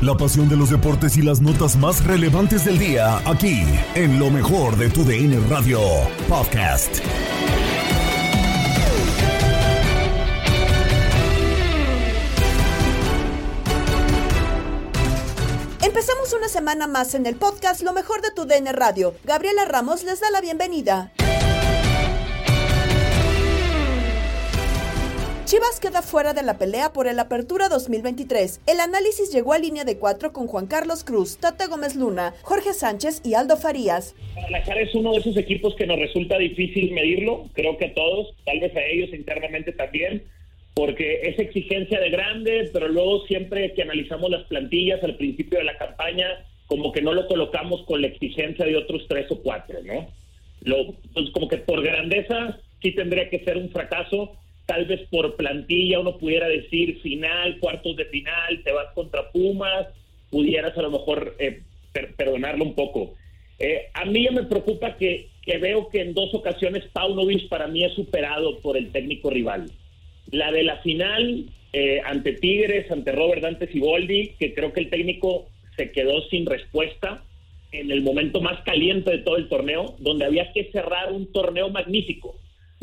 La pasión de los deportes y las notas más relevantes del día, aquí, en lo mejor de tu DN Radio Podcast. Empezamos una semana más en el podcast Lo mejor de tu DN Radio. Gabriela Ramos les da la bienvenida. Chivas queda fuera de la pelea por el Apertura 2023. El análisis llegó a línea de cuatro con Juan Carlos Cruz, Tate Gómez Luna, Jorge Sánchez y Aldo Farías. Guadalajara es uno de esos equipos que nos resulta difícil medirlo, creo que a todos, tal vez a ellos internamente también, porque es exigencia de grande, pero luego siempre que analizamos las plantillas al principio de la campaña, como que no lo colocamos con la exigencia de otros tres o cuatro, ¿no? Lo, pues como que por grandeza sí tendría que ser un fracaso, tal vez por plantilla uno pudiera decir final, cuartos de final, te vas contra Pumas, pudieras a lo mejor eh, per perdonarlo un poco. Eh, a mí ya me preocupa que, que, veo que en dos ocasiones Paunovic para mí es superado por el técnico rival. La de la final eh, ante Tigres, ante Robert Dante Siboldi, que creo que el técnico se quedó sin respuesta en el momento más caliente de todo el torneo, donde había que cerrar un torneo magnífico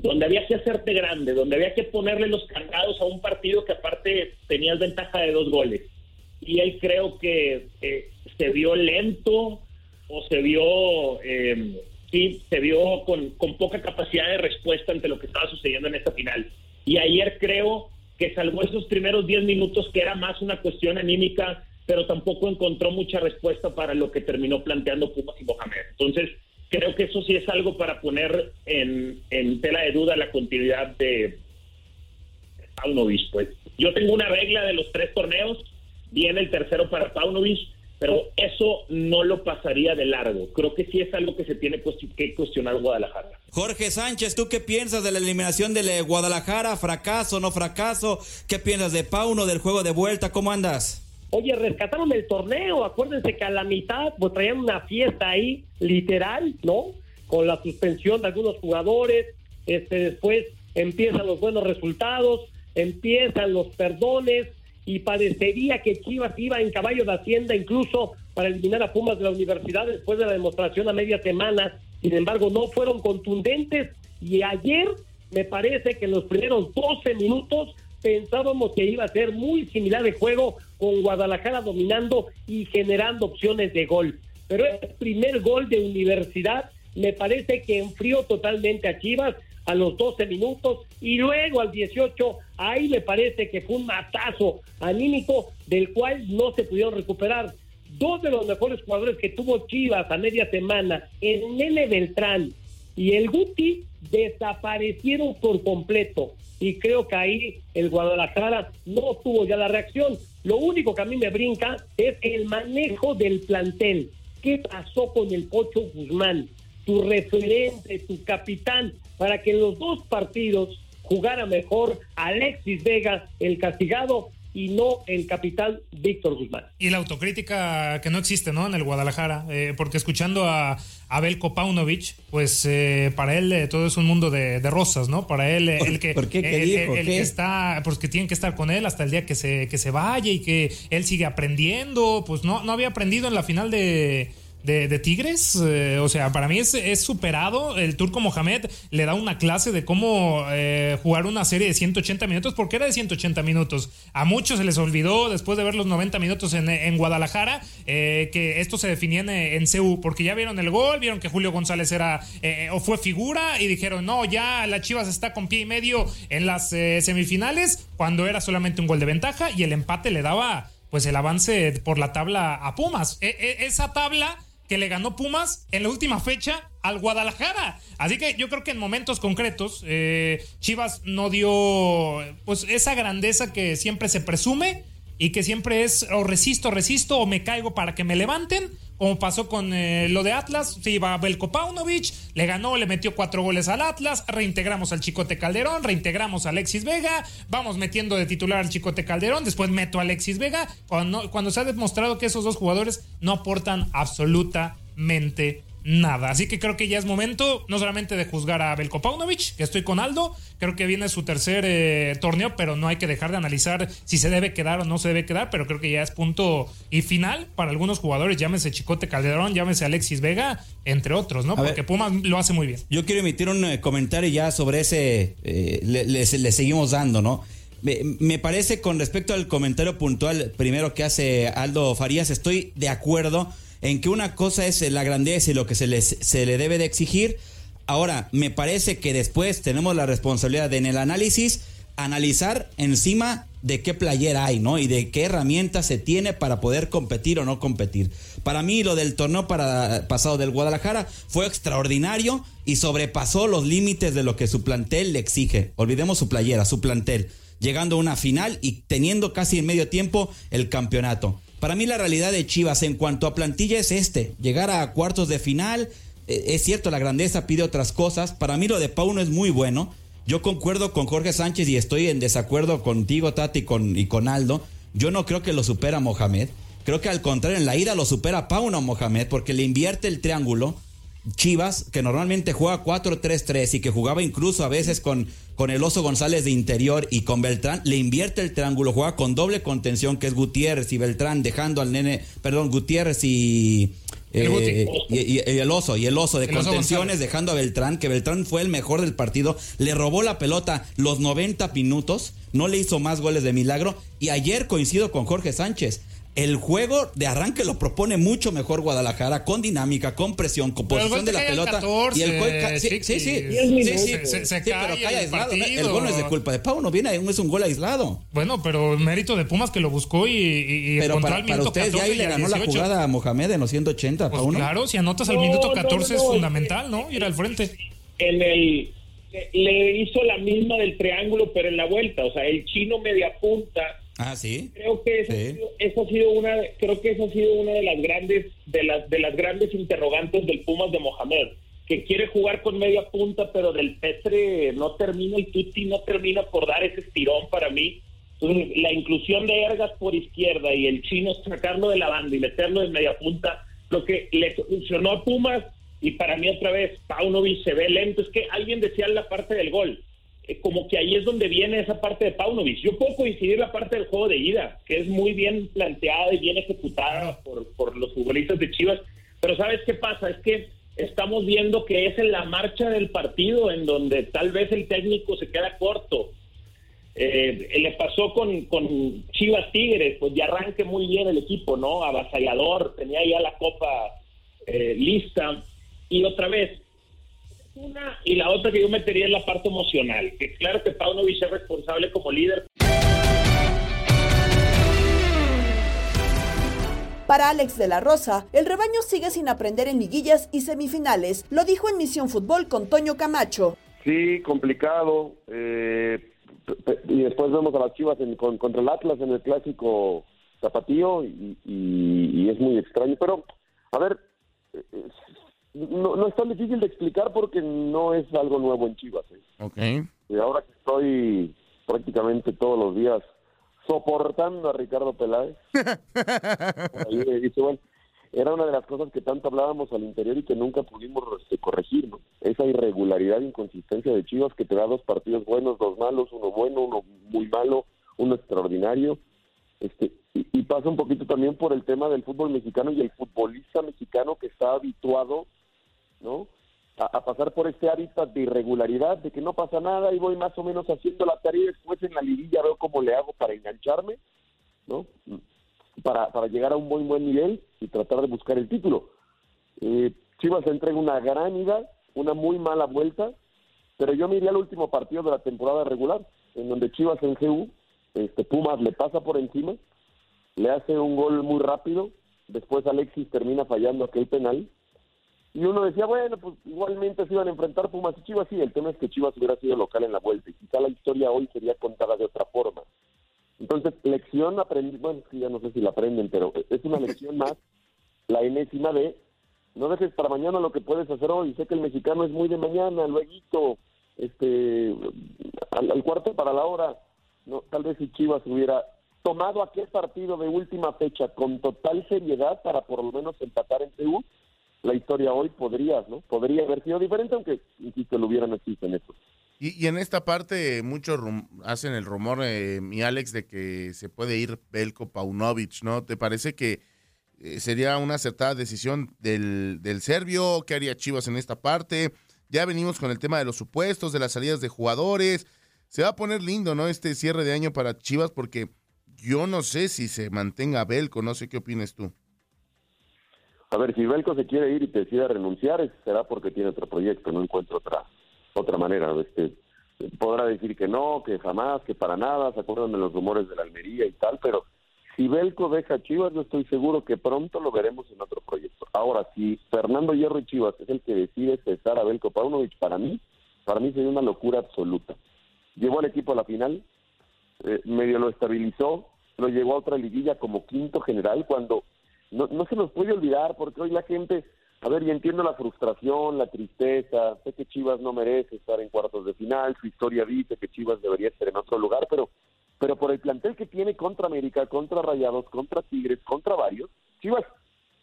donde había que hacerte grande, donde había que ponerle los cargados a un partido que aparte tenías ventaja de dos goles. Y él creo que eh, se vio lento o se vio, eh, sí, se vio con, con poca capacidad de respuesta ante lo que estaba sucediendo en esta final. Y ayer creo que salvó esos primeros 10 minutos que era más una cuestión anímica, pero tampoco encontró mucha respuesta para lo que terminó planteando Pumas y Mohamed. Entonces, creo que eso sí es algo para poner en, tela de duda la continuidad de Paunovic. Pues yo tengo una regla de los tres torneos, viene el tercero para Paunovic, pero eso no lo pasaría de largo. Creo que sí es algo que se tiene que cuestionar Guadalajara. Jorge Sánchez, ¿tú qué piensas de la eliminación de Guadalajara? ¿Fracaso, no fracaso? ¿Qué piensas de Pauno, del juego de vuelta? ¿Cómo andas? Oye, rescataron el torneo, acuérdense que a la mitad pues traían una fiesta ahí, literal, ¿no? Con la suspensión de algunos jugadores, este después empiezan los buenos resultados, empiezan los perdones y parecería que Chivas iba en caballo de hacienda incluso para eliminar a Pumas de la universidad después de la demostración a media semana, sin embargo no fueron contundentes y ayer me parece que en los primeros 12 minutos pensábamos que iba a ser muy similar de juego con Guadalajara dominando y generando opciones de gol. Pero el primer gol de universidad me parece que enfrió totalmente a Chivas, a los 12 minutos y luego al 18, ahí me parece que fue un matazo anímico del cual no se pudieron recuperar. Dos de los mejores jugadores que tuvo Chivas a media semana, el Nene Beltrán y el Guti, desaparecieron por completo. Y creo que ahí el Guadalajara no tuvo ya la reacción. Lo único que a mí me brinca es el manejo del plantel. ¿Qué pasó con el Pocho Guzmán? Tu referente, tu capitán, para que en los dos partidos jugara mejor Alexis Vega, el castigado, y no el capitán Víctor Guzmán. Y la autocrítica que no existe, ¿no? En el Guadalajara, eh, porque escuchando a Abel Kopaunovich, pues eh, para él eh, todo es un mundo de, rosas, ¿no? Para él, el que, ¿Por qué? ¿Qué dijo? el, que está, pues que tienen que estar con él hasta el día que se, que se vaya y que él sigue aprendiendo, pues no, no había aprendido en la final de de, Tigres. Eh, o sea, para mí es, superado. El Turco Mohamed le da una clase de cómo eh, jugar una serie de 180 minutos, porque era de 180 minutos. A muchos se les olvidó después de ver los 90 minutos en, Guadalajara eh, que esto se definía en, en CU, porque ya vieron el gol, vieron que Julio González era o fue figura y dijeron, no, ya la Chivas está con pie y medio en las semifinales, cuando era solamente un gol de ventaja y el empate le daba pues el avance por la tabla a Pumas. E, e, esa tabla que le ganó Pumas en la última fecha al Guadalajara. Así que yo creo que en momentos concretos eh, Chivas no dio pues esa grandeza que siempre se presume y que siempre es o resisto, resisto o me caigo para que me levanten, como pasó con eh, lo de Atlas, se iba Belko Paunovic, le ganó, le metió cuatro goles al Atlas, reintegramos al Chicote Calderón, reintegramos a Alexis Vega, vamos metiendo de titular al Chicote Calderón, después meto a Alexis Vega, cuando, cuando se ha demostrado que esos dos jugadores no aportan absolutamente nada. Así que creo que ya es momento no solamente de juzgar a Belko Paunovic, que estoy con Aldo, creo que viene su tercer eh, torneo, pero no hay que dejar de analizar si se debe quedar o no se debe quedar, pero creo que ya es punto y final para algunos jugadores, llámese Chicote Calderón, llámese Alexis Vega, entre otros, ¿no? Porque Pumas lo hace muy bien. Yo quiero emitir un eh, comentario ya sobre ese, eh, le, seguimos dando, ¿no? Me, me, parece con respecto al comentario puntual primero que hace Aldo Farías, estoy de acuerdo en que una cosa es la grandeza y lo que se, se le debe de exigir. Ahora, me parece que después tenemos la responsabilidad de en el análisis analizar encima de qué playera hay, ¿no? Y de qué herramientas se tiene para poder competir o no competir. Para mí lo del torneo pasado del Guadalajara fue extraordinario y sobrepasó los límites de lo que su plantel le exige. Olvidemos su playera, su plantel, llegando a una final y teniendo casi en medio tiempo el campeonato. Para mí la realidad de Chivas en cuanto a plantilla es este, llegar a cuartos de final. Eh, es cierto, la grandeza pide otras cosas. Para mí lo de Pauno es muy bueno. Yo concuerdo con Jorge Sánchez y estoy en desacuerdo contigo, Tati, con, y con Aldo. Yo no creo que lo supera Mohamed. Creo que al contrario, en la ida lo supera Pauno Mohamed porque le invierte el triángulo Chivas, que normalmente juega 4-3-3 y que jugaba incluso a veces con, con el Oso González de interior y con Beltrán, le invierte el triángulo, juega con doble contención, que es Gutiérrez y Beltrán, dejando al nene, perdón, Gutiérrez y, eh, y, el oso, y el oso de contenciones, dejando a Beltrán, que Beltrán fue el mejor del partido, le robó la pelota los 90 minutos, no le hizo más goles de milagro, y ayer coincido con Jorge Sánchez el juego de arranque lo propone mucho mejor Guadalajara, con dinámica, con presión, con posición de la pelota. y el gol sí, sí, sí, sí, se, pero cae aislado. El gol no es de culpa de Pau, no viene, es un gol aislado. Bueno, pero mérito de Pumas que lo buscó y, y pero para ustedes ya ahí le ganó la jugada a Mohamed en los 180, pues Claro, si anotas al minuto 14 es fundamental, ¿no? Ir al frente. En el le hizo la misma del triángulo, pero en la vuelta, o sea, el chino media punta Ah, sí. Creo que eso, ha sido una, creo que eso ha sido una de las grandes, de las, de las grandes interrogantes del Pumas de Mohamed, que quiere jugar con media punta, pero del Petre no termina y Tutti no termina por dar ese estirón para mí. Entonces, la inclusión de Ergas por izquierda y el chino sacarlo de la banda y meterlo en media punta, lo que le funcionó a Pumas y para mí otra vez Paunovic se ve lento, es que alguien decía en la parte del gol, eh, como que ahí es donde viene esa parte de Paunovic. Yo puedo coincidir la parte del juego de ida, que es muy bien planteada y bien ejecutada por, por los futbolistas de Chivas, pero ¿sabes qué pasa? Es que estamos viendo que es en la marcha del partido en donde tal vez el técnico se queda corto. Eh, le pasó con, con Chivas Tigres, pues ya arranque muy bien el equipo, ¿no? Avasallador, tenía ya la copa eh, lista. Y otra vez, Una y la otra que yo metería es la parte emocional, que claro que Paunovic es responsable como líder. Para Alex de la Rosa, el rebaño sigue sin aprender en liguillas y semifinales, lo dijo en Misión Fútbol con Toño Camacho. Sí, complicado. eh, y después vemos a las Chivas en- con- contra el Atlas en el clásico zapatío y, y- y es muy extraño. Pero, a ver, eh, no, no es tan difícil de explicar porque no es algo nuevo en Chivas. ¿eh? Ok. Y ahora que estoy prácticamente todos los días soportando a Ricardo Peláez, ahí dice, bueno, era una de las cosas que tanto hablábamos al interior y que nunca pudimos este, corregir, ¿no? Esa irregularidad e inconsistencia de Chivas que te da dos partidos buenos, dos malos, uno bueno, uno muy malo, uno extraordinario. Este, y, y pasa un poquito también por el tema del fútbol mexicano y el futbolista mexicano que está habituado, ¿no? A, pasar por este hábitat de irregularidad, de que no pasa nada y voy más o menos haciendo la tarea y después en la liguilla veo cómo le hago para engancharme, ¿no? Para, para llegar a un muy buen nivel y tratar de buscar el título. Eh, Chivas entrega una gran ida, una muy mala vuelta, pero yo me iría al último partido de la temporada regular, en donde Chivas en GU, este, Pumas le pasa por encima, le hace un gol muy rápido, después Alexis termina fallando aquel penal, y uno decía, bueno, pues igualmente se iban a enfrentar Pumas y Chivas, sí, el tema es que Chivas hubiera sido local en la vuelta, y quizá la historia hoy sería contada de otra forma. Entonces, lección aprendí, bueno, que ya no sé si la aprenden, pero es una lección más, la enésima de no dejes para mañana lo que puedes hacer hoy. Sé que el mexicano es muy de mañana, luego, este, al, al cuarto para la hora. No, tal vez si Chivas hubiera tomado aquel partido de última fecha con total seriedad para por lo menos empatar en CU, la historia hoy podría, ¿no? Podría haber sido diferente, aunque, insisto, lo hubieran existe en eso. Y, y en esta parte muchos hacen el rumor, eh, mi Alex, de que se puede ir Belko Paunovic, ¿no? ¿Te parece que eh, sería una acertada decisión del, del serbio? ¿Qué haría Chivas en esta parte? Ya venimos con el tema de los supuestos, de las salidas de jugadores. Se va a poner lindo, ¿no? Este cierre de año para Chivas porque yo no sé si se mantenga Belko, no sé qué opinas tú. A ver, si Belko se quiere ir y decide renunciar, será porque tiene otro proyecto, no encuentro otra otra manera. Este, podrá decir que no, que jamás, que para nada, se acuerdan de los rumores de la Almería y tal, pero si Belko deja Chivas, yo estoy seguro que pronto lo veremos en otro proyecto. Ahora, si Fernando Hierro y Chivas es el que decide cesar a Belko Paunovic, para mí, para mí sería una locura absoluta. Llevó al equipo a la final, eh, medio lo estabilizó, lo llevó a otra liguilla como quinto general, cuando no, no se nos puede olvidar, porque hoy la gente, a ver, y entiendo la frustración, la tristeza, sé que Chivas no merece estar en cuartos de final, su historia dice que Chivas debería estar en otro lugar, pero, pero por el plantel que tiene contra América, contra Rayados, contra Tigres, contra varios, Chivas,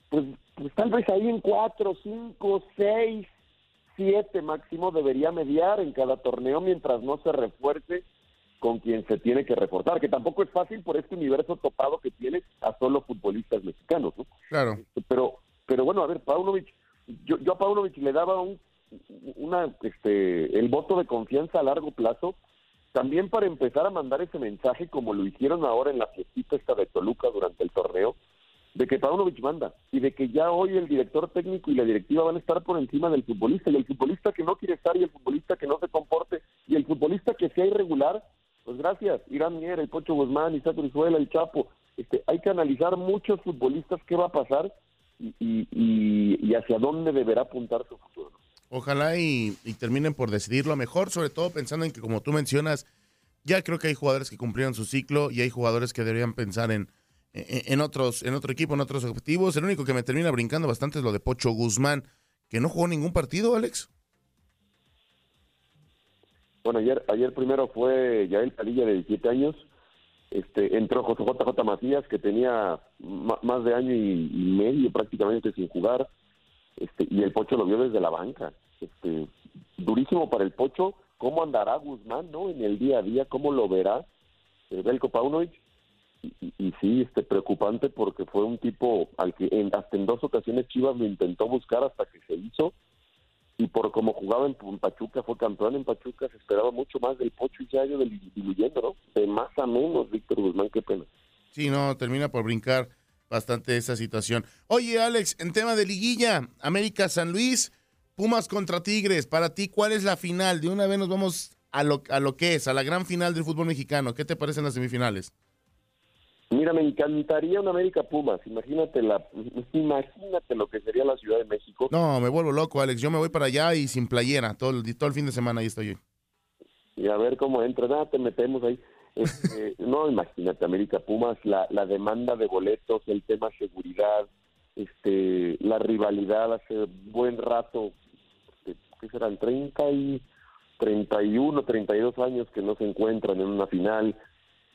pues, pues tal vez ahí en cuatro, cinco, seis, siete máximo debería mediar en cada torneo mientras no se refuerce con quien se tiene que reforzar, que tampoco es fácil por este universo topado que tiene a solo futbolistas mexicanos, ¿no? Claro. Pero, pero bueno, a ver, Paunovic, yo, yo a Paunovic le daba un, una, este, el voto de confianza a largo plazo, también para empezar a mandar ese mensaje como lo hicieron ahora en la fiestita esta de Toluca durante el torneo, de que Paunovic manda y de que ya hoy el director técnico y la directiva van a estar por encima del futbolista y el futbolista que no quiere estar y el futbolista que no se comporte y el futbolista que sea irregular, pues gracias, Irán Mier, el Pocho Guzmán, Isaac Brizuela, el Chapo, este, hay que analizar muchos futbolistas qué va a pasar y, hacia dónde deberá apuntar su futuro. Ojalá y, terminen por decidirlo mejor, sobre todo pensando en que, como tú mencionas, ya creo que hay jugadores que cumplieron su ciclo y hay jugadores que deberían pensar en, en, en otros, en otro equipo, en otros objetivos. El único que me termina brincando bastante es lo de Pocho Guzmán, que no jugó ningún partido, Alex. Bueno, ayer, ayer primero fue Yael Padilla de 17 años, este, entró JJ Macías, que tenía más de año y, medio prácticamente sin jugar, este, y el Pocho lo vio desde la banca. Este, durísimo para el Pocho, cómo andará Guzmán, ¿no? En el día a día, cómo lo verá eh, Belko Paunovic. Y, y- y sí, este, preocupante porque fue un tipo al que en, hasta en dos ocasiones Chivas lo intentó buscar hasta que se hizo y por como jugaba en, Pachuca, fue campeón en Pachuca, se esperaba mucho más del Pocho y ido dil- diluyendo, ¿no? De más a menos, Víctor Guzmán, qué pena. Sí, no, termina por brincar bastante esa situación. Oye, Alex, en tema de liguilla, América San Luis, Pumas contra Tigres. Para ti, ¿cuál es la final? De una vez nos vamos a lo, a lo que es, a la gran final del fútbol mexicano. ¿Qué te parecen las semifinales? Mira, me encantaría un América Pumas. Imagínate la, imagínate lo que sería la Ciudad de México. No, me vuelvo loco, Alex. Yo me voy para allá y sin playera. Todo el, todo el fin de semana ahí estoy yo. Y a ver cómo entra. Nada, te metemos ahí. Este, no, imagínate, América Pumas, la, la demanda de boletos, el tema seguridad, este, la rivalidad hace buen rato, este, ¿qué serán? 30 y 31, 32 años que no se encuentran en una final.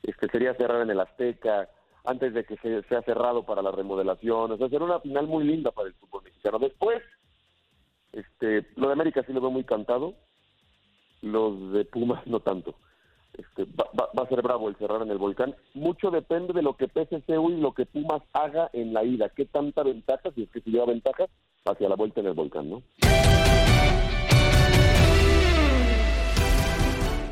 Este, sería cerrar en el Azteca antes de que se, sea cerrado para la remodelación. O sea, será una final muy linda para el fútbol mexicano. Después, este, lo de América sí lo veo muy cantado, los de Pumas no tanto. Este, va, va- va a ser bravo el cerrar en el volcán. Mucho depende de lo que PSCU y lo que Pumas haga en la ida. ¿Qué tanta ventaja, si es que se lleva ventaja, hacia la vuelta en el volcán, no?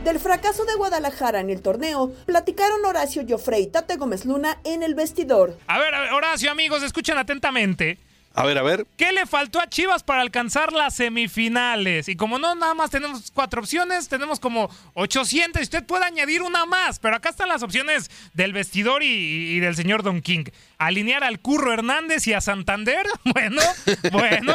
Del fracaso de Guadalajara en el torneo, platicaron Horacio Joffrey y Tate Gómez Luna en el vestidor. A ver, a ver, Horacio, amigos, escuchen atentamente. A ver, a ver. ¿Qué le faltó a Chivas para alcanzar las semifinales? Y como no nada más tenemos cuatro opciones, tenemos como 800 y usted puede añadir una más, pero acá están las opciones del vestidor y, y del señor Don King. Alinear al Curro Hernández y a Santander. Bueno, bueno,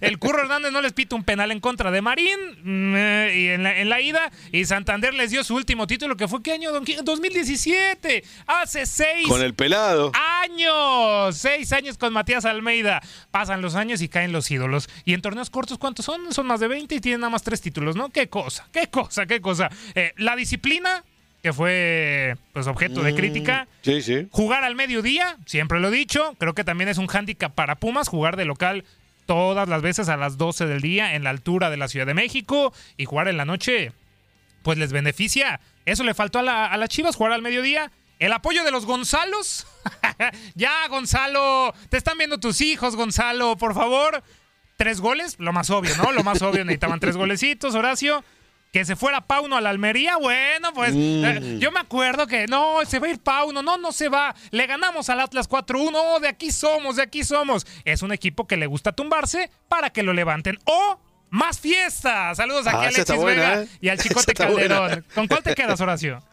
el Curro Hernández no les pita un penal en contra de Marín mm, eh, y en, la, en la ida y Santander les dio su último título que fue ¿qué año, Don King? 2017. Hace seis Con el pelado. años. Seis años con Matías Almeida. Pasan los años y caen los ídolos. Y en torneos cortos, ¿cuántos son? Son más de 20 y tienen nada más tres títulos, ¿no? Qué cosa, qué cosa, qué cosa. Eh, la disciplina, que fue pues objeto de Mm, crítica. Sí, sí. Jugar al mediodía, siempre lo he dicho. Creo que también es un hándicap para Pumas jugar de local todas las veces a las 12 del día en la altura de la Ciudad de México y jugar en la noche, pues les beneficia. Eso le faltó a, la, a las Chivas, jugar al mediodía. El apoyo de los Gonzalos. ya, Gonzalo. Te están viendo tus hijos, Gonzalo. Por favor. Tres goles, lo más obvio, ¿no? Lo más obvio, necesitaban tres golecitos, Horacio. Que se fuera Pauno a la Almería, bueno, pues Mm. eh, yo me acuerdo que no, se va a ir Pauno, no, no se va. Le ganamos al Atlas 4-1, oh, de aquí somos, de aquí somos. Es un equipo que le gusta tumbarse para que lo levanten. ¡O más fiesta! Saludos aquí Ah, a Alexis buena, Vega ¿eh? y al Chicote buena. Calderón. ¿Con cuál te quedas, Horacio?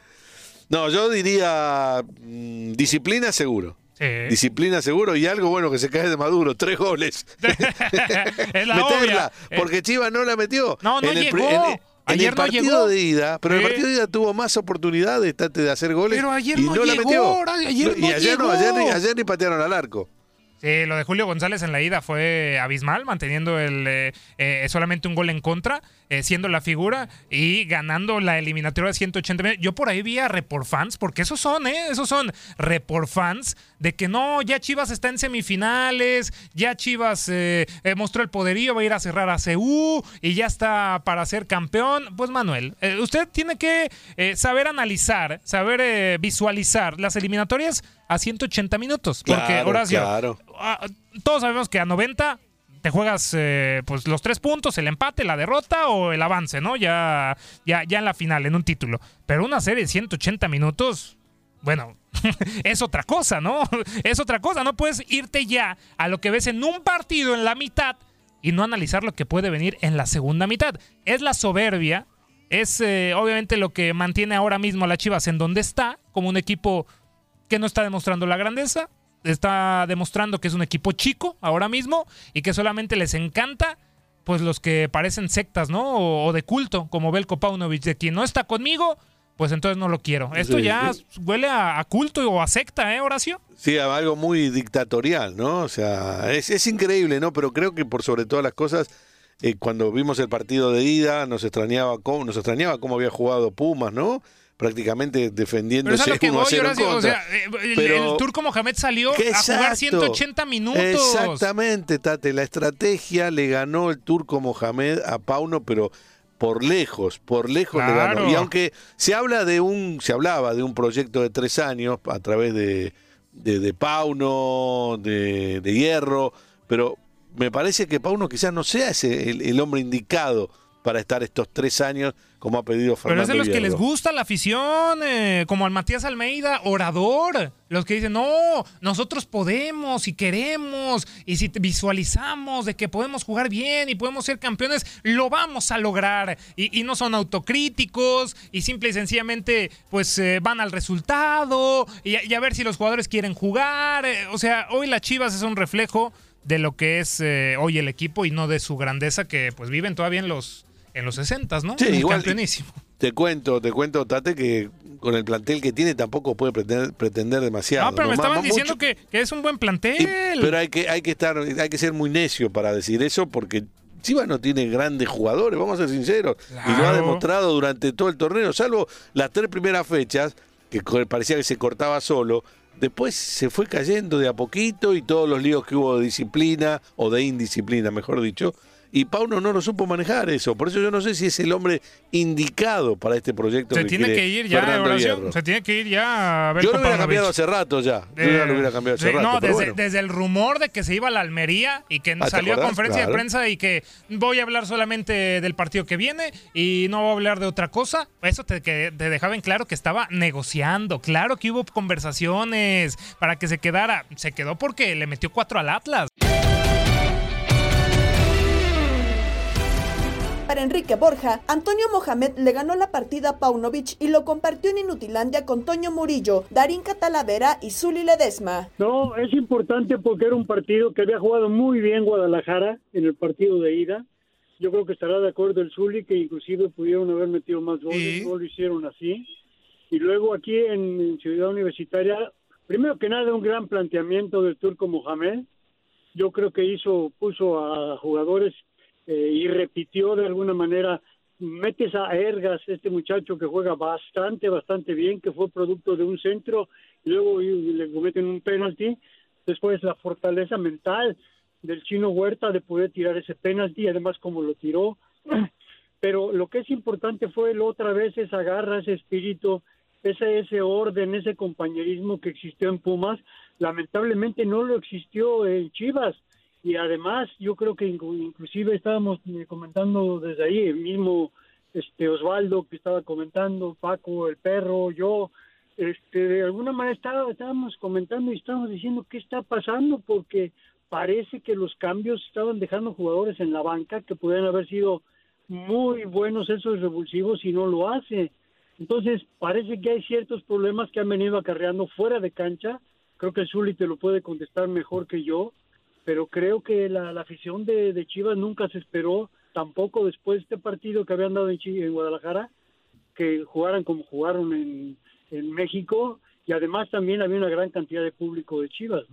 No, yo diría mm, disciplina seguro. Sí. Disciplina seguro y algo bueno que se cae de Maduro, tres goles. es la Meterla, obvia. Porque Chivas no la metió. No, no llegó. en- en Ayer el no partido llegó. de ida, pero Sí. el partido de ida tuvo más oportunidades Tate, de hacer goles Pero ayer y no no, la llegó, metió. ahora- ayer y no ayer no, ayer, ni- llegó. ayer ni patearon al arco. Sí, lo de Julio González en la ida fue abismal, manteniendo el eh, eh, solamente un gol en contra, eh, siendo la figura y ganando la eliminatoria de 180 minutos. Yo por ahí vi a Report Fans, porque esos son, ¿eh? Esos son Report Fans, de que no, ya Chivas está en semifinales, ya Chivas eh, eh, mostró el poderío, va a ir a cerrar a CU y ya está para ser campeón. Pues Manuel, usted tiene que saber analizar, saber visualizar las eliminatorias a 180 minutos. Porque, Claro, Horacio, claro. ah, todos sabemos que a 90 te juegas eh, pues los tres puntos, el empate, la derrota o el avance, ¿no? Ya, ya, ya en la final, en un título. Pero una serie de 180 minutos, bueno, es otra cosa, ¿no? Es otra cosa. No puedes irte ya a lo que ves en un partido en la mitad y no analizar lo que puede venir en la segunda mitad. Es la soberbia, es eh, obviamente lo que mantiene ahora mismo a la Chivas en donde está, como un equipo que no está demostrando la grandeza, está demostrando que es un equipo chico ahora mismo y que solamente les encanta pues los que parecen sectas, ¿no? O, o de culto, como Belko Paunovic, de quien no está conmigo, pues entonces no lo quiero. Esto Sí, ya sí. huele a, a culto o a secta, ¿eh, Horacio? Sí, algo muy dictatorial, ¿no? O sea, es, es increíble, ¿no? Pero creo que por sobre todas las cosas, eh, cuando vimos el partido de ida, nos extrañaba cómo, nos extrañaba cómo había jugado Pumas, ¿no? Prácticamente Pero es defendiéndose a lo que 1 a voy, 0 en Horacio. O contra. sea, eh, el, Pero- el Turco Mohamed salió a jugar exacto. 180 minutos. Exactamente, Tate. La estrategia le ganó el turco Mohamed a Pauno, pero por lejos, por lejos le ganó. Y aunque se habla de un, se hablaba de un proyecto de tres años a través de, de, de Pauno, de, de Hierro, pero me parece que Pauno quizás no sea ese, el, el hombre indicado para estar estos tres años, como ha pedido Pero Fernando es de los que les gusta la afición, eh, como al Matías Almeida, orador. Los que dicen, no, nosotros podemos y queremos, y si visualizamos de que podemos jugar bien y podemos ser campeones, lo vamos a lograr. Y, y no son autocríticos, y simple y sencillamente, pues eh, van al resultado, y, a- y a ver si los jugadores quieren jugar. eh, o sea, hoy las Chivas es un reflejo de lo que es hoy el equipo y no de su grandeza que pues viven todavía en los en los 60, ¿no? Sí, Un igual-. Te cuento, te cuento, Tate, que con el plantel que tiene tampoco puede pretender, pretender demasiado. No, pero me estaban diciendo que, que es un buen plantel. Pero hay que, hay que estar, hay que ser muy necio para decir eso, porque Chivas no tiene grandes jugadores, vamos a ser sinceros. Y lo ha demostrado durante todo el torneo, salvo las tres primeras fechas, que parecía que se cortaba solo. Después se fue cayendo de a poquito y todos los líos que hubo de disciplina o de indisciplina, mejor dicho. Y Pauno no lo supo manejar eso. Por eso yo no sé si es el hombre indicado para este proyecto. Se tiene que ir ya, Horacio. Se tiene que ir ya a ver Yo lo hubiera cambiado hace rato ya. Yo ya lo hubiera cambiado hace Eh, rato. no, desde, bueno. desde el rumor de que se iba a la Almería y que Ah, ¿te salió a conferencia Claro. de prensa y que voy a hablar solamente del partido que viene y no voy a hablar de otra cosa. Eso te, que te dejaba en claro que estaba negociando. Claro que hubo conversaciones para que se quedara. Se quedó porque le metió cuatro al Atlas. Para Enrique Borja, Antonio Mohamed le ganó la partida a Paunovic y lo compartió en Inutilandia con Toño Murillo, Darín Catalavera y Zuli Ledesma. No, es importante porque era un partido que había jugado muy bien Guadalajara en el partido de ida. Yo creo que estará de acuerdo el Zuli que inclusive pudieron haber metido más goles, no lo hicieron así. Y luego aquí en, en Ciudad Universitaria, primero que nada un gran planteamiento del turco Mohamed. Yo creo que hizo, puso a jugadores eh, y repitió de alguna manera, metes a Ergas, este muchacho que juega bastante, bastante bien, que fue producto de un centro, luego le cometen un penalti, después la fortaleza mental del chino Huerta de poder tirar ese penalti, además como lo tiró, pero lo que es importante fue el otra vez esa garra, ese espíritu, ese, ese orden, ese compañerismo que existió en Pumas, lamentablemente no lo existió en Chivas. Y además yo creo que inclu- inclusive estábamos eh, comentando desde ahí, el mismo este Osvaldo que estaba comentando, Paco, el perro, yo, este, de alguna manera estaba- estábamos comentando y estábamos diciendo qué está pasando porque parece que los cambios estaban dejando jugadores en la banca que podrían haber sido muy buenos esos revulsivos y no lo hace. Entonces, parece que hay ciertos problemas que han venido acarreando fuera de cancha. Creo que Zuli te lo puede contestar mejor que yo, pero creo que la, afición de, Chivas nunca se esperó, tampoco después de este partido que habían dado en, en Guadalajara, que jugaran como jugaron en, en México, y además también había una gran cantidad de público de Chivas.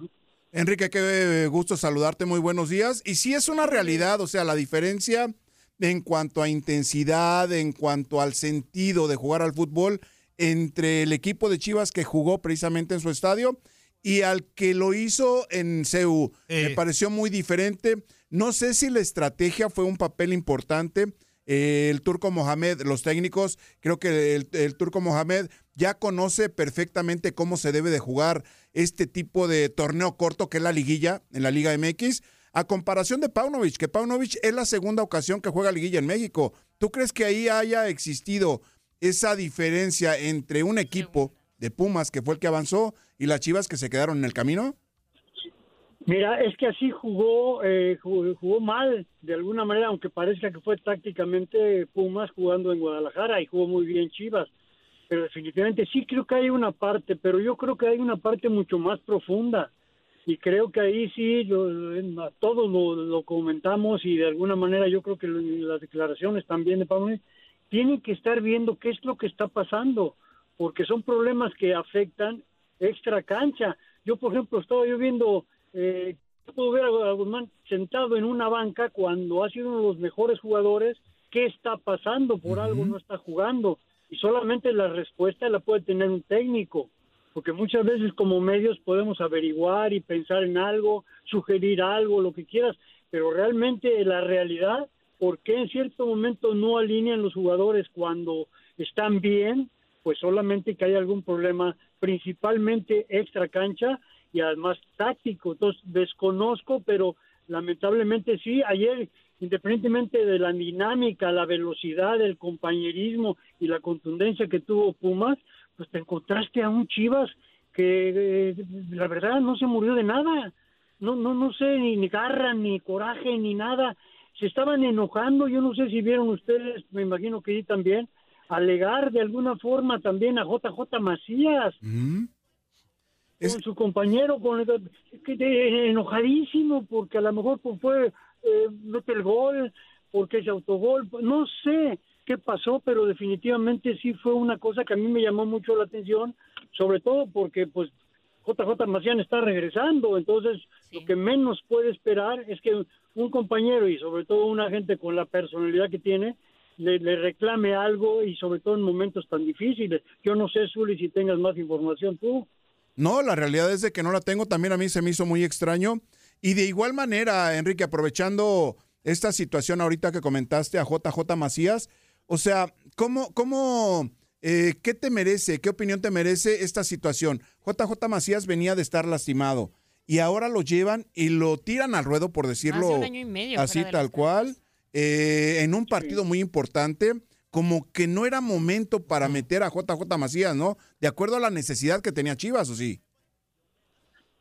Enrique, qué gusto saludarte, muy buenos días. Y sí es una realidad, o sea, la diferencia en cuanto a intensidad, en cuanto al sentido de jugar al fútbol entre el equipo de Chivas que jugó precisamente en su estadio y al que lo hizo en CEU. Me pareció muy diferente. No sé si la estrategia fue un papel importante. Eh, el turco Mohamed, los técnicos, creo que el, el turco Mohamed ya conoce perfectamente cómo se debe de jugar este tipo de torneo corto que es la liguilla en la Liga MX, a comparación de Paunovic, que Paunovic es la segunda ocasión que juega liguilla en México. ¿Tú crees que ahí haya existido esa diferencia entre un equipo de Pumas, que fue el que avanzó, y las Chivas que se quedaron en el camino? Mira, es que así jugó, eh, jugó, mal, de alguna manera, aunque parezca que fue tácticamente Pumas jugando en Guadalajara y jugó muy bien Chivas. Pero definitivamente sí creo que hay una parte, pero yo creo que hay una parte mucho más profunda. Y creo que ahí sí, yo- a todos lo, lo comentamos y de alguna manera yo creo que las declaraciones también de Pablo tienen que estar viendo qué es lo que está pasando, porque son problemas que afectan extra cancha. Yo, por ejemplo, estaba yo viendo, eh, puedo ver a Guzmán sentado en una banca cuando ha sido uno de los mejores jugadores. ¿Qué está pasando? Por algo no está jugando. Y solamente la respuesta la puede tener un técnico, porque muchas veces como medios podemos averiguar y pensar en algo, sugerir algo, lo que quieras, pero realmente la realidad, ¿por qué en cierto momento no alinean los jugadores cuando están bien? Pues solamente que hay algún problema, principalmente extra cancha y además táctico. Entonces desconozco, pero lamentablemente sí. Ayer independientemente de la dinámica, la velocidad, el compañerismo y la contundencia que tuvo Pumas, pues te encontraste a un Chivas que eh, la verdad no se murió de nada. No, no, no sé, ni, garra, ni coraje, ni nada. Se estaban enojando, yo no sé si vieron ustedes, me imagino que sí también, alegar de alguna forma también a JJ Macías. Con su compañero, con que de- enojadísimo, porque a lo mejor pues, fue, eh, mete el gol, porque ese autogol, no sé qué pasó, pero definitivamente sí fue una cosa que a mí me llamó mucho la atención, sobre todo porque pues JJ Macías está regresando, entonces lo que menos puede esperar es que un compañero y sobre todo una gente con la personalidad que tiene le, le reclame algo y sobre todo en momentos tan difíciles. Yo no sé, Zuli, si tengas más información tú. No, la realidad es de que no la tengo. También a mí se me hizo muy extraño. Y de igual manera, Enrique, aprovechando esta situación ahorita que comentaste a JJ Macías, o sea, ¿cómo, cómo, eh, qué te merece, qué opinión te merece esta situación? JJ Macías venía de estar lastimado y ahora lo llevan y lo tiran al ruedo, por decirlo un año y medio así tal cual, eh, en un partido muy importante. Como que no era momento para meter a JJ Macías, ¿no? De acuerdo a la necesidad que tenía Chivas, ¿o sí?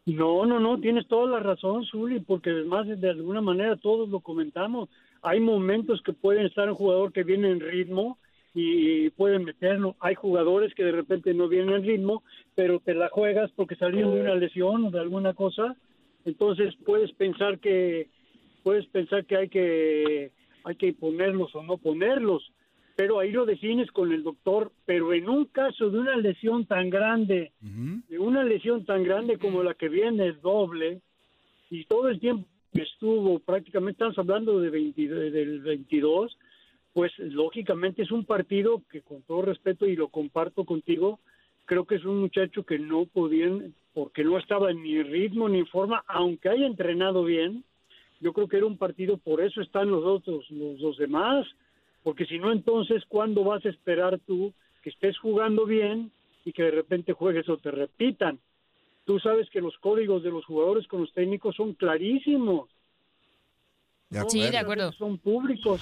No, no, no, tienes toda la razón, Zuli, porque además de alguna manera todos lo comentamos. Hay momentos que pueden estar un jugador que viene en ritmo y pueden meterlo. Hay jugadores que de repente no vienen en ritmo, pero te la juegas porque salieron de una lesión o de alguna cosa. Entonces puedes pensar que puedes pensar que hay que hay que ponerlos o no ponerlos, pero ahí lo defines con el doctor. Pero en un caso de una lesión tan grande, de una lesión tan grande como la que viene es doble y todo el tiempo que estuvo prácticamente estamos hablando de 20 del 22 pues lógicamente es un partido que con todo respeto y lo comparto contigo creo que es un muchacho que no podían porque no estaba ni en ritmo ni en forma aunque haya entrenado bien yo creo que era un partido por eso están los otros los, los demás porque si no entonces cuándo vas a esperar tú que estés jugando bien y que de repente juegues o te repitan tú sabes que los códigos de los jugadores con los técnicos son clarísimos. Sí, de acuerdo. Son públicos.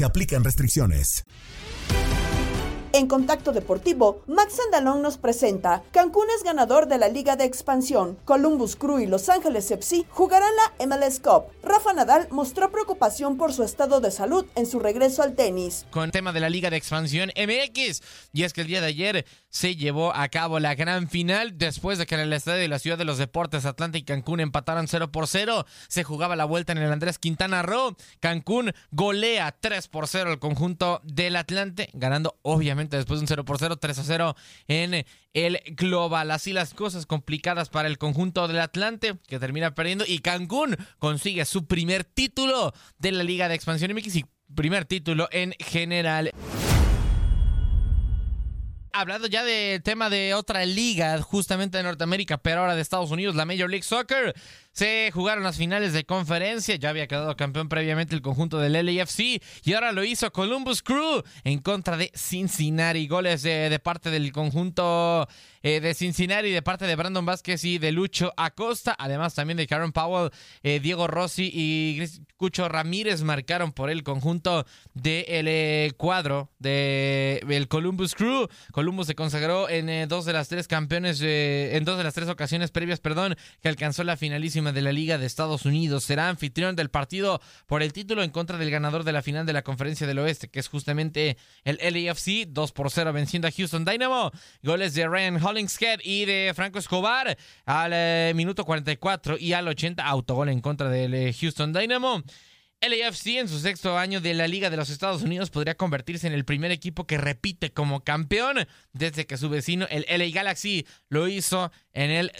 se aplican restricciones. En Contacto Deportivo, Max Andalón nos presenta Cancún es ganador de la Liga de Expansión. Columbus Crew y Los Ángeles FC jugarán la MLS Cup. Rafa Nadal mostró preocupación por su estado de salud en su regreso al tenis. con tema de la Liga de Expansión MX. Y es que el día de ayer se llevó a cabo la gran final después de que en el estadio de la Ciudad de los Deportes Atlanta y Cancún empataran 0 por 0. Se jugaba la vuelta en el Andrés Quintana Roo. Cancún golea 3 por 0 al conjunto del Atlante, ganando obviamente después de un 0 por 0, 3 a 0 en el global. Así las cosas complicadas para el conjunto del Atlante, que termina perdiendo. Y Cancún consigue su primer título de la Liga de Expansión MX y primer título en general. Hablando ya del tema de otra liga, justamente de Norteamérica, pero ahora de Estados Unidos, la Major League Soccer. Se jugaron las finales de conferencia, ya había quedado campeón previamente el conjunto del LAFC y ahora lo hizo Columbus Crew en contra de Cincinnati. Goles de, de parte del conjunto eh, de Cincinnati, de parte de Brandon Vázquez y de Lucho Acosta, además también de Karen Powell, eh, Diego Rossi y Cucho Ramírez marcaron por el conjunto del eh, cuadro del Columbus Crew. Columbus se consagró en dos de las tres campeones, en dos de las tres ocasiones previas, perdón, que alcanzó la finalísima de la Liga de Estados Unidos. Será anfitrión del partido por el título en contra del ganador de la final de la Conferencia del Oeste, que es justamente el LAFC, 2 por 0 venciendo a Houston Dynamo. Goles de Ryan Hollingshead y de Franco Escobar al eh, minuto 44 y al 80, autogol en contra del eh, Houston Dynamo. LAFC en su sexto año de la Liga de los Estados Unidos podría convertirse en el primer equipo que repite como campeón desde que su vecino, el LA Galaxy, lo hizo en el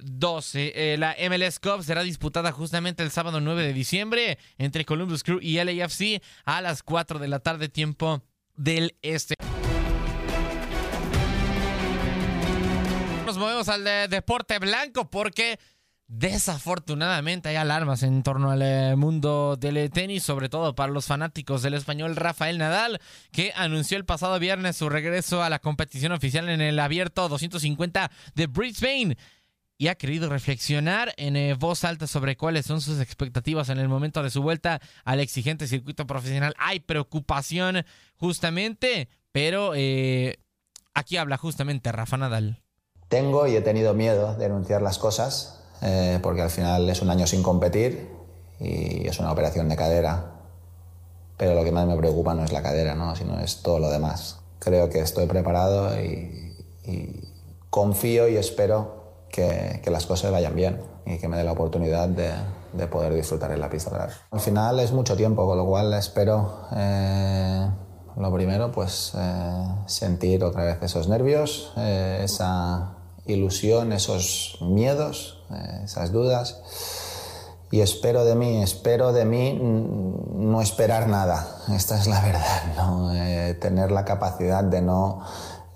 2012. Eh, la MLS Cup será disputada justamente el sábado 9 de diciembre entre Columbus Crew y LAFC a las 4 de la tarde tiempo del este. Nos movemos al de deporte blanco porque Desafortunadamente hay alarmas en torno al eh, mundo del tenis, sobre todo para los fanáticos del español Rafael Nadal, que anunció el pasado viernes su regreso a la competición oficial en el abierto 250 de Brisbane y ha querido reflexionar en eh, voz alta sobre cuáles son sus expectativas en el momento de su vuelta al exigente circuito profesional. Hay preocupación justamente, pero eh, aquí habla justamente Rafa Nadal. Tengo y he tenido miedo de anunciar las cosas eh, porque al final es un año sin competir y es una operación de cadera. Pero lo que más me preocupa no es la cadera, ¿no? sino es todo lo demás. Creo que estoy preparado y, confío y espero que, las cosas vayan bien y que me dé la oportunidad de, de poder disfrutar en la pista. Al final es mucho tiempo, con lo cual espero, eh, lo primero, pues eh, sentir otra vez esos nervios, esa ilusión, esos miedos, eh, esas dudas. Y espero de mí, espero de mí no esperar nada. Esta es la verdad, ¿no? Eh, tener la capacidad de no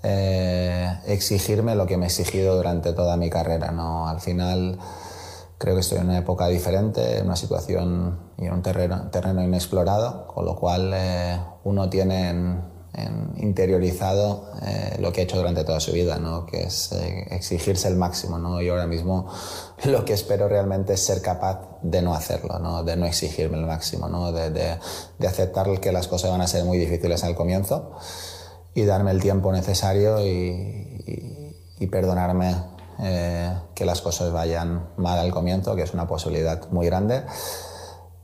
eh, exigirme lo que me he exigido durante toda mi carrera. ¿no? Al final creo que estoy en una época diferente, en una situación y en un terreno, terreno inexplorado, con lo cual uno tiene en, interiorizado eh, lo que ha hecho durante toda su vida, ¿no? que es eh, exigirse el máximo. ¿no? Y ahora mismo lo que espero realmente es ser capaz de no hacerlo, ¿no? de no exigirme el máximo, ¿no? de, de, de, aceptar que las cosas van a ser muy difíciles al comienzo y darme el tiempo necesario y, perdonarme eh, que las cosas vayan mal al comienzo, que es una posibilidad muy grande,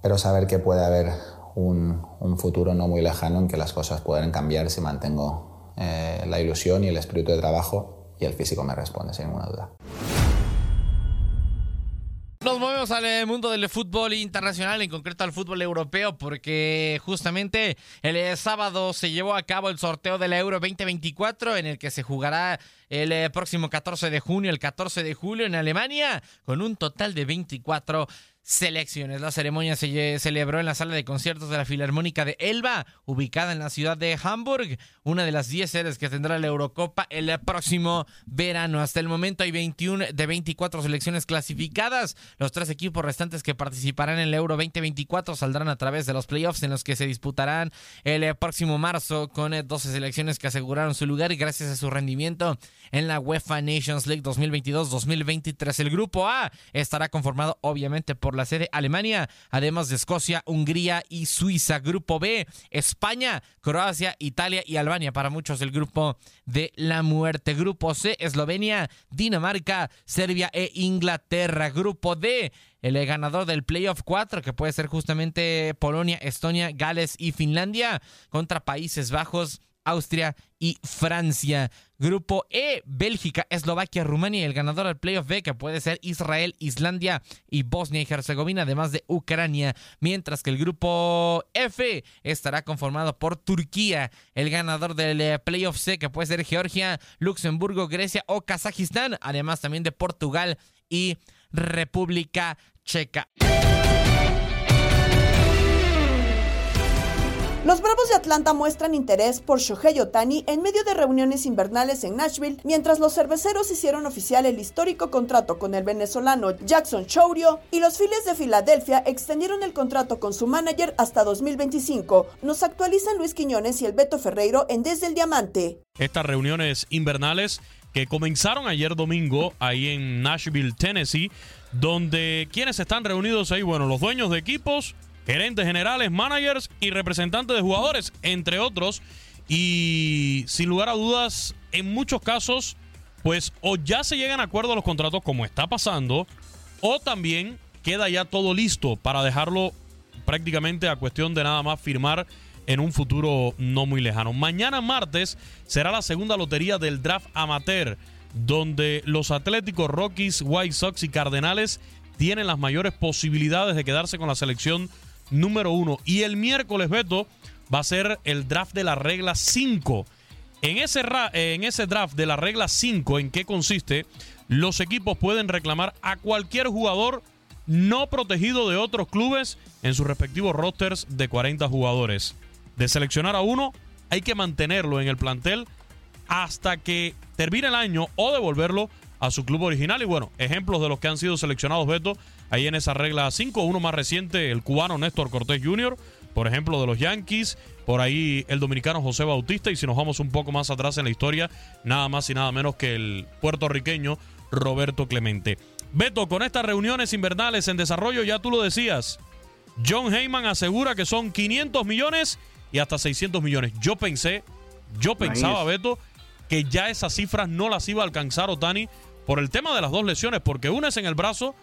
pero saber que puede haber un, un, futuro no muy lejano en que las cosas pueden cambiar si mantengo eh, la ilusión y el espíritu de trabajo y el físico me responde sin ninguna duda. Nos movemos al eh, mundo del fútbol internacional, en concreto al fútbol europeo, porque justamente el eh, sábado se llevó a cabo el sorteo de la Euro 2024, en el que se jugará el próximo 14 de junio, el 14 de julio en Alemania, con un total de 24 selecciones. La ceremonia se celebró en la sala de conciertos de la Filarmónica de Elba, ubicada en la ciudad de Hamburg, una de las 10 sedes que tendrá la Eurocopa el próximo verano. Hasta el momento hay 21 de 24 selecciones clasificadas. Los tres equipos restantes que participarán en el Euro 2024 saldrán a través de los playoffs en los que se disputarán el próximo marzo con 12 selecciones que aseguraron su lugar gracias a su rendimiento en la UEFA Nations League 2022-2023. El grupo A estará conformado obviamente por la sede Alemania, además de Escocia, Hungría y Suiza. Grupo B, España, Croacia, Italia y Albania. Para muchos el grupo de la muerte. Grupo C, Eslovenia, Dinamarca, Serbia e Inglaterra. Grupo D, el ganador del playoff 4, que puede ser justamente Polonia, Estonia, Gales y Finlandia, contra Países Bajos Austria y Francia. Grupo E, Bélgica, Eslovaquia, Rumania el ganador del playoff B, que puede ser Israel, Islandia y Bosnia y Herzegovina, además de Ucrania. Mientras que el grupo F estará conformado por Turquía, el ganador del eh, playoff C, que puede ser Georgia, Luxemburgo, Grecia o Kazajistán, además también de Portugal y República Checa. Los Bravos de Atlanta muestran interés por Shohei Otani en medio de reuniones invernales en Nashville, mientras los cerveceros hicieron oficial el histórico contrato con el venezolano Jackson Chourio y los Phillies de Filadelfia extendieron el contrato con su manager hasta 2025. Nos actualizan Luis Quiñones y el Beto Ferreiro en Desde el Diamante. Estas reuniones invernales que comenzaron ayer domingo ahí en Nashville, Tennessee, donde quienes están reunidos ahí, bueno, los dueños de equipos, gerentes generales, managers y representantes de jugadores, entre otros. Y sin lugar a dudas, en muchos casos, pues o ya se llegan a acuerdo los contratos como está pasando, o también queda ya todo listo para dejarlo prácticamente a cuestión de nada más firmar en un futuro no muy lejano. Mañana martes será la segunda lotería del draft amateur, donde los Atléticos, Rockies, White Sox y Cardenales tienen las mayores posibilidades de quedarse con la selección número uno. Y el miércoles, Beto, va a ser el draft de la regla 5. En ese, en ese draft de la regla 5, ¿en qué consiste? Los equipos pueden reclamar a cualquier jugador no protegido de otros clubes en sus respectivos rosters de 40 jugadores. De seleccionar a uno, hay que mantenerlo en el plantel hasta que termine el año o devolverlo a su club original. Y bueno, ejemplos de los que han sido seleccionados, Beto, ahí en esa regla 5, uno más reciente, el cubano Néstor Cortés Jr., por ejemplo, de los Yankees, por ahí el dominicano José Bautista, y si nos vamos un poco más atrás en la historia, nada más y nada menos que el puertorriqueño Roberto Clemente. Beto, con estas reuniones invernales en desarrollo, ya tú lo decías, John Heyman asegura que son 500 millones y hasta 600 millones. Yo pensé, yo pensaba, Beto, que ya esas cifras no las iba a alcanzar Otani por el tema de las dos lesiones, porque una es en el brazo,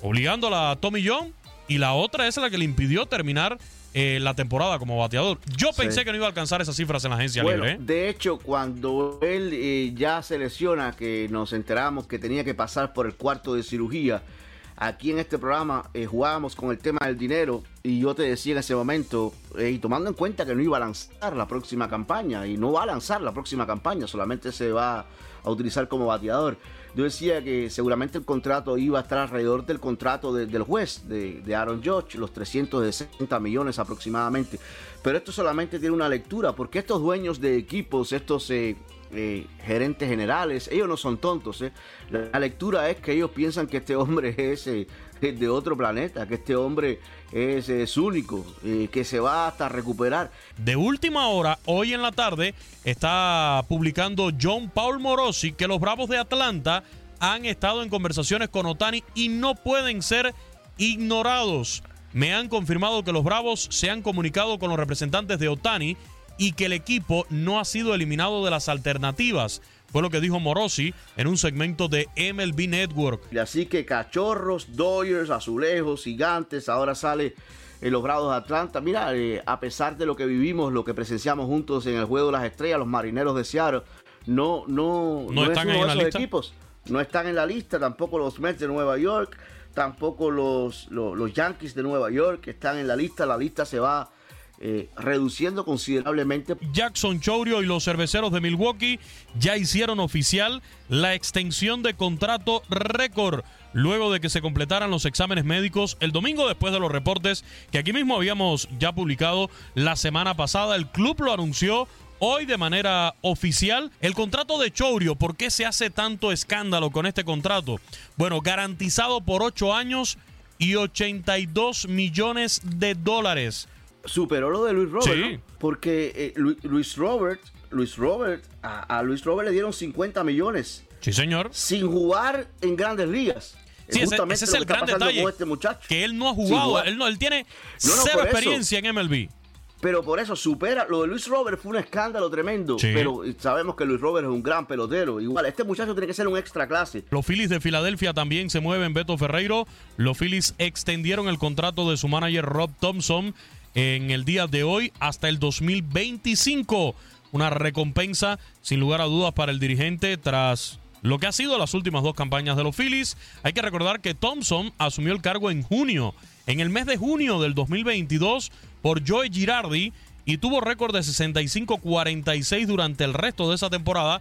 obligándola a Tommy John, y la otra es la que le impidió terminar eh, la temporada como bateador. Yo pensé que no iba a alcanzar esas cifras en la agencia libre. ¿eh? De hecho, cuando él eh, ya se lesiona, que nos enteramos que tenía que pasar por el cuarto de cirugía, aquí en este programa jugábamos con el tema del dinero y yo te decía en ese momento, y tomando en cuenta que no iba a lanzar la próxima campaña, y no va a lanzar la próxima campaña, solamente se va a utilizar como bateador. Yo decía que seguramente el contrato iba a estar alrededor del contrato del juez, de, Aaron Judge, los 360 millones aproximadamente. Pero esto solamente tiene una lectura, porque estos dueños de equipos, estos eh, eh, gerentes generales, ellos no son tontos. Eh. La, lectura es que ellos piensan que este hombre es de otro planeta, que este hombre es, único, que se va hasta recuperar. De última hora, hoy en la tarde, está publicando John Paul Morosi que los Bravos de Atlanta han estado en conversaciones con Otani y no pueden ser ignorados. Me han confirmado que los Bravos se han comunicado con los representantes de Otani y que el equipo no ha sido eliminado de las alternativas. Fue lo que dijo Morosi en un segmento de MLB Network. Y así que cachorros, Dodgers, azulejos, gigantes, ahora sale en los grados de Atlanta. Mira, eh, a pesar de lo que vivimos, lo que presenciamos juntos en el juego de las estrellas, los marineros de Seattle, no, no, no, están en la lista? equipos. No están en la lista, tampoco los Mets de Nueva York, tampoco los, los, los Yankees de Nueva York están en la lista. La lista se va eh, reduciendo considerablemente. Jackson Chourio y los cerveceros de Milwaukee ya hicieron oficial la extensión de contrato récord luego de que se completaran los exámenes médicos el domingo después de los reportes que aquí mismo habíamos ya publicado la semana pasada. El club lo anunció hoy de manera oficial el contrato de Chourio. ¿Por qué se hace tanto escándalo con este contrato? Bueno, garantizado por 8 años y 82 millones de dólares superó lo de Luis Robert, porque eh, Luis Robert, Luis Robert, a, Luis Robert le dieron 50 millones. Sí, señor. Sin jugar en grandes ligas. Sí, ese, es el gran detalle. Este muchacho. Que él no ha jugado, él, no, él tiene cero experiencia en MLB. Pero por eso supera. Lo de Luis Robert fue un escándalo tremendo. Pero sabemos que Luis Robert es un gran pelotero. Igual, este muchacho tiene que ser un extra clase. Los Phillies de Filadelfia también se mueven, Beto Ferreiro. Los Phillies extendieron el contrato de su manager Rob Thompson en el día de hoy hasta el 2025. Una recompensa, sin lugar a dudas, para el dirigente tras lo que ha sido las últimas dos campañas de los Phillies. Hay que recordar que Thompson asumió el cargo en junio, en el mes de junio del 2022, por Joey Girardi y tuvo récord de 65-46 durante el resto de esa temporada,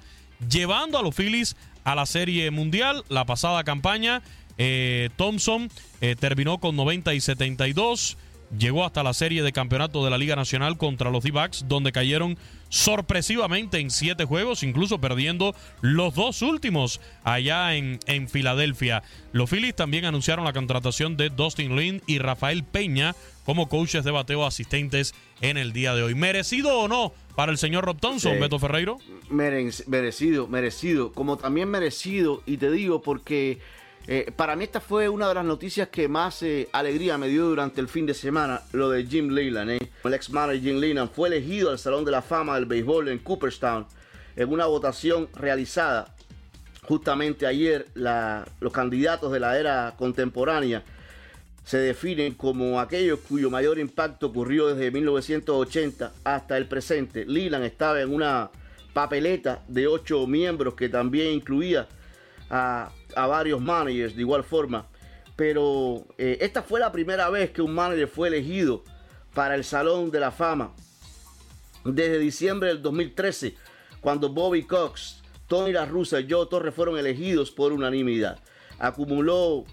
llevando a los Phillies a la Serie Mundial. La pasada campaña, eh, Thompson eh, terminó con 90 y 72 llegó hasta la serie de campeonato de la Liga Nacional contra los D-Backs, donde cayeron sorpresivamente en siete juegos, incluso perdiendo los dos últimos allá en, en Filadelfia. Los Phillies también anunciaron la contratación de Dustin Lynn y Rafael Peña como coaches de bateo asistentes en el día de hoy. ¿Merecido o no para el señor Rob Thompson, Beto Ferreiro? merecido, merecido. Como también merecido, y te digo porque Eh, para mí esta fue una de las noticias que más eh, alegría me dio durante el fin de semana, lo de Jim Leland. Eh. El ex manager Jim Leland fue elegido al Salón de la Fama del Béisbol en Cooperstown en una votación realizada justamente ayer. Los candidatos de la era contemporánea se definen como aquellos cuyo mayor impacto ocurrió desde 1980 hasta el presente. Leland estaba en una papeleta de ocho miembros que también incluía a, a varios managers de igual forma. Pero eh, esta fue la primera vez que un manager fue elegido para el Salón de la Fama. Desde diciembre del 2013, cuando Bobby Cox, Tony La Russa y Joe Torres fueron elegidos por unanimidad. Acumuló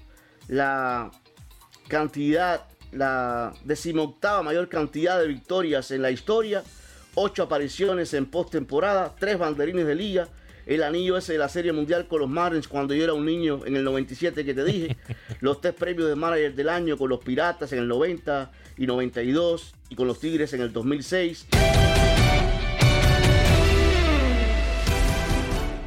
la cantidad, la decimoctava mayor cantidad de victorias en la historia, ocho apariciones en postemporada, tres banderines de liga, el anillo ese de la Serie Mundial con los Marlins cuando yo era un niño en el 97 que te dije, los tres premios de manager del año con los Piratas en el 90 y 92 y con los Tigres en el 2006.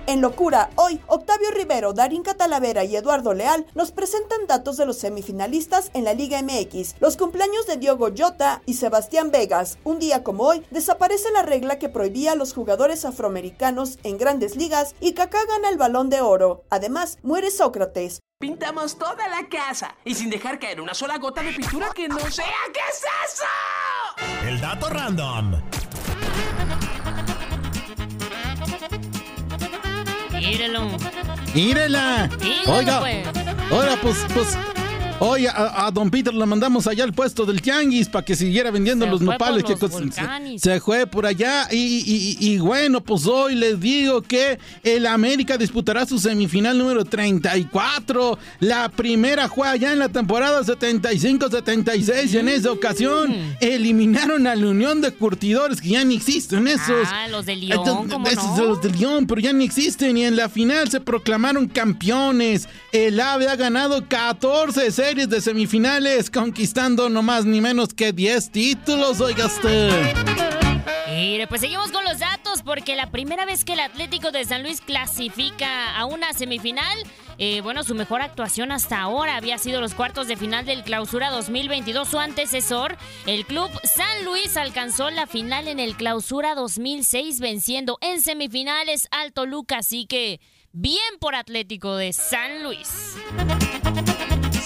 En Locura, hoy, Octavio Rivero, Darín Catalavera y Eduardo Leal nos presentan datos de los semifinalistas en la Liga MX, los cumpleaños de Diogo Jota y Sebastián Vegas. Un día como hoy, desaparece la regla que prohibía a los jugadores afroamericanos en grandes ligas y Kaká gana el balón de oro. Además, muere Sócrates. Pintamos toda la casa y sin dejar caer una sola gota de pintura que no sea. ¿Qué es eso? El dato random. Míralo. Mírela. Míralo, Oiga, pues. oiga, pues, pues. Oye, a, a don Peter le mandamos allá al puesto del tianguis para que siguiera vendiendo Se los nopales. que se, se fue por allá. Y, y- y- y bueno, pues hoy les digo que el América disputará su semifinal número 34. La primera fue allá en la temporada 75-76. Y en esa ocasión eliminaron a la Unión de Curtidores, que ya ni existen esos. Ah, los de León, Entonces, ¿cómo esos no? los de León, pero ya ni existen. Y en la final se proclamaron campeones. El AVE ha ganado 14 series de semifinales, conquistando no más ni menos que 10 títulos, oiga usted. Mire, pues seguimos con los datos porque la primera vez que el Atlético de San Luis clasifica a una semifinal, eh, bueno, su mejor actuación hasta ahora había sido los cuartos de final del Clausura 2022. Su antecesor, el club San Luis, alcanzó la final en el Clausura 2006, venciendo en semifinales al Toluca. Así que bien por Atlético de San Luis.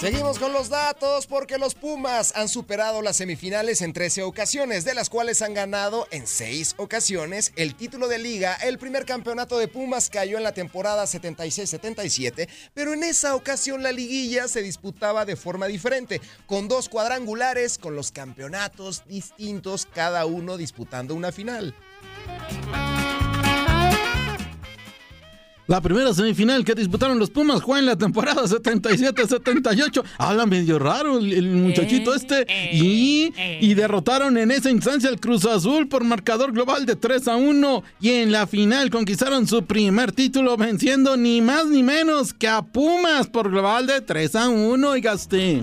Seguimos con los datos porque los Pumas han superado las semifinales en 13 ocasiones, de las cuales han ganado en 6 ocasiones el título de liga. El primer campeonato de Pumas cayó en la temporada 76-77, pero en esa ocasión la liguilla se disputaba de forma diferente, con dos cuadrangulares con los campeonatos distintos, cada uno disputando una final. La primera semifinal que disputaron los Pumas fue en la temporada 77-78. Habla medio raro el, el muchachito este. y, y derrotaron en esa instancia al Cruz Azul por marcador global de 3 a 1. Y en la final conquistaron su primer título venciendo ni más ni menos que a Pumas por global de 3 a 1. Y gasté.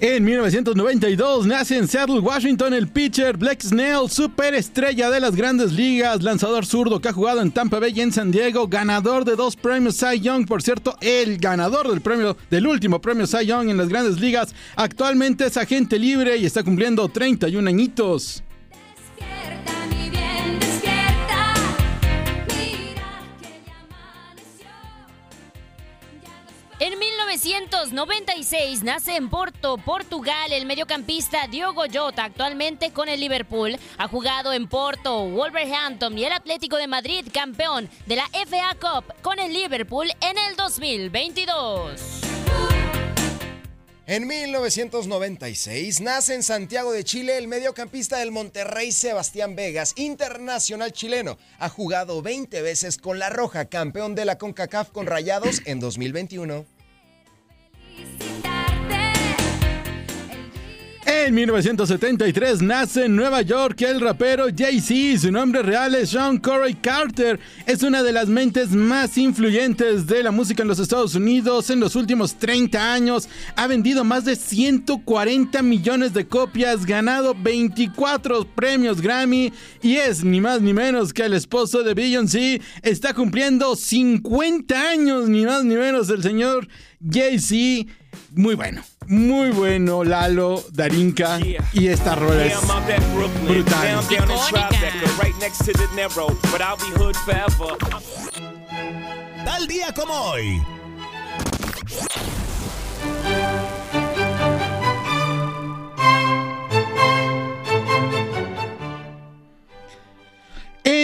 En 1992 nace en Seattle, Washington, el pitcher Blake Snell, superestrella de las grandes ligas, lanzador zurdo que ha jugado en Tampa Bay y en San Diego, ganador de dos premios Cy Young, por cierto, el ganador del premio del último premio Cy Young en las grandes ligas. Actualmente es agente libre y está cumpliendo 31 añitos. En 1996 nace en Porto, Portugal, el mediocampista Diogo Jota, actualmente con el Liverpool. Ha jugado en Porto, Wolverhampton y el Atlético de Madrid, campeón de la FA Cup con el Liverpool en el 2022. En 1996 nace en Santiago de Chile el mediocampista del Monterrey Sebastián Vegas, internacional chileno. Ha jugado 20 veces con la Roja, campeón de la CONCACAF con Rayados en 2021. Sit down. En 1973 nace en Nueva York el rapero Jay-Z. Su nombre real es Sean Corey Carter. Es una de las mentes más influyentes de la música en los Estados Unidos. En los últimos 30 años ha vendido más de 140 millones de copias, ganado 24 premios Grammy y es ni más ni menos que el esposo de Beyoncé. Está cumpliendo 50 años, ni más ni menos, el señor Jay-Z. Muy bueno, muy bueno, Lalo, Darinka. Y esta rola es brutal. Tal día como hoy.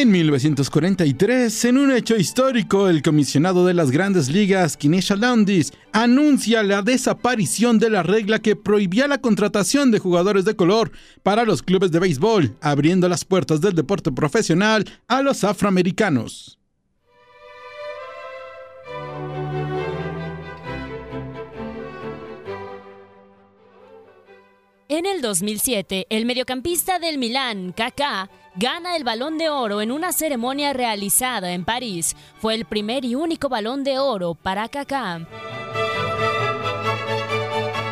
En 1943, en un hecho histórico, el comisionado de las grandes ligas, Kinesha Landis, anuncia la desaparición de la regla que prohibía la contratación de jugadores de color para los clubes de béisbol, abriendo las puertas del deporte profesional a los afroamericanos. En el 2007, el mediocampista del Milán, Kaká, gana el Balón de Oro en una ceremonia realizada en París. Fue el primer y único Balón de Oro para Kaká.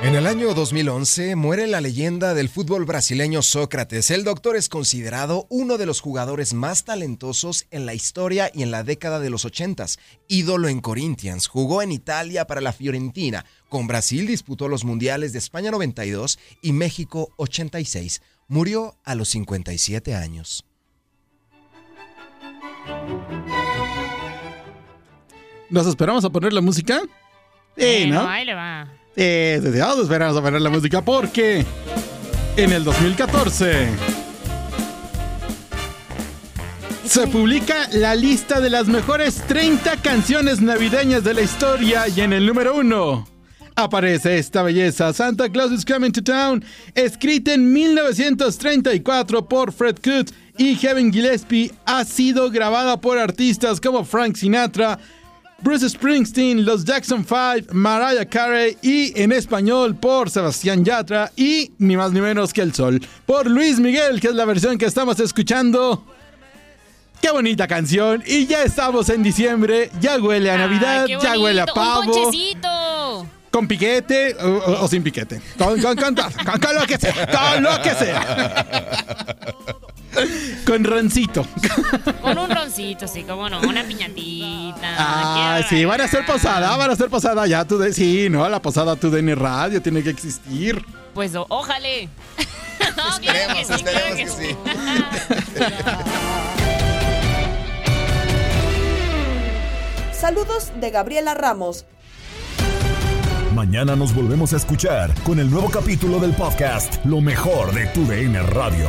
En el año 2011 muere la leyenda del fútbol brasileño Sócrates. El doctor es considerado uno de los jugadores más talentosos en la historia y en la década de los 80. Ídolo en Corinthians, jugó en Italia para la Fiorentina. Con Brasil disputó los Mundiales de España 92 y México 86. Murió a los 57 años. ¿Nos esperamos a poner la música? Sí, ¿no? ahí le va. Eh, desde ahora esperamos a poner la música porque en el 2014 se publica la lista de las mejores 30 canciones navideñas de la historia y en el número uno aparece esta belleza, Santa Claus is Coming to Town, escrita en 1934 por Fred Coote y Kevin Gillespie, ha sido grabada por artistas como Frank Sinatra, Bruce Springsteen, los Jackson 5, Mariah Carey y en español por Sebastián Yatra y ni más ni menos que El Sol por Luis Miguel, que es la versión que estamos escuchando. Qué bonita canción y ya estamos en diciembre, ya huele a Navidad, Qué ya huele a pavo. Un ponchecito. Con piquete o, sin piquete. Con, con- con- con- con lo que sea. Con lo que sea. Con roncito. Con un roncito, sí, como no, una piñatita. Ah, sí, van a hacer posada, van a hacer posada ya. Tú de, sí, no, la posada tu DN Radio tiene que existir. Pues ojalá. no, claro que sí, claro que sí. Saludos de Gabriela Ramos. Mañana nos volvemos a escuchar con el nuevo capítulo del podcast Lo mejor de tu DN Radio.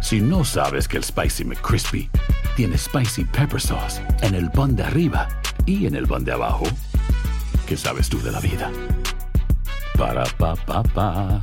Si no sabes que el Spicy McCrispy tiene Spicy Pepper Sauce en el pan de arriba y en el pan de abajo, ¿qué sabes tú de la vida? Para, pa, pa, pa.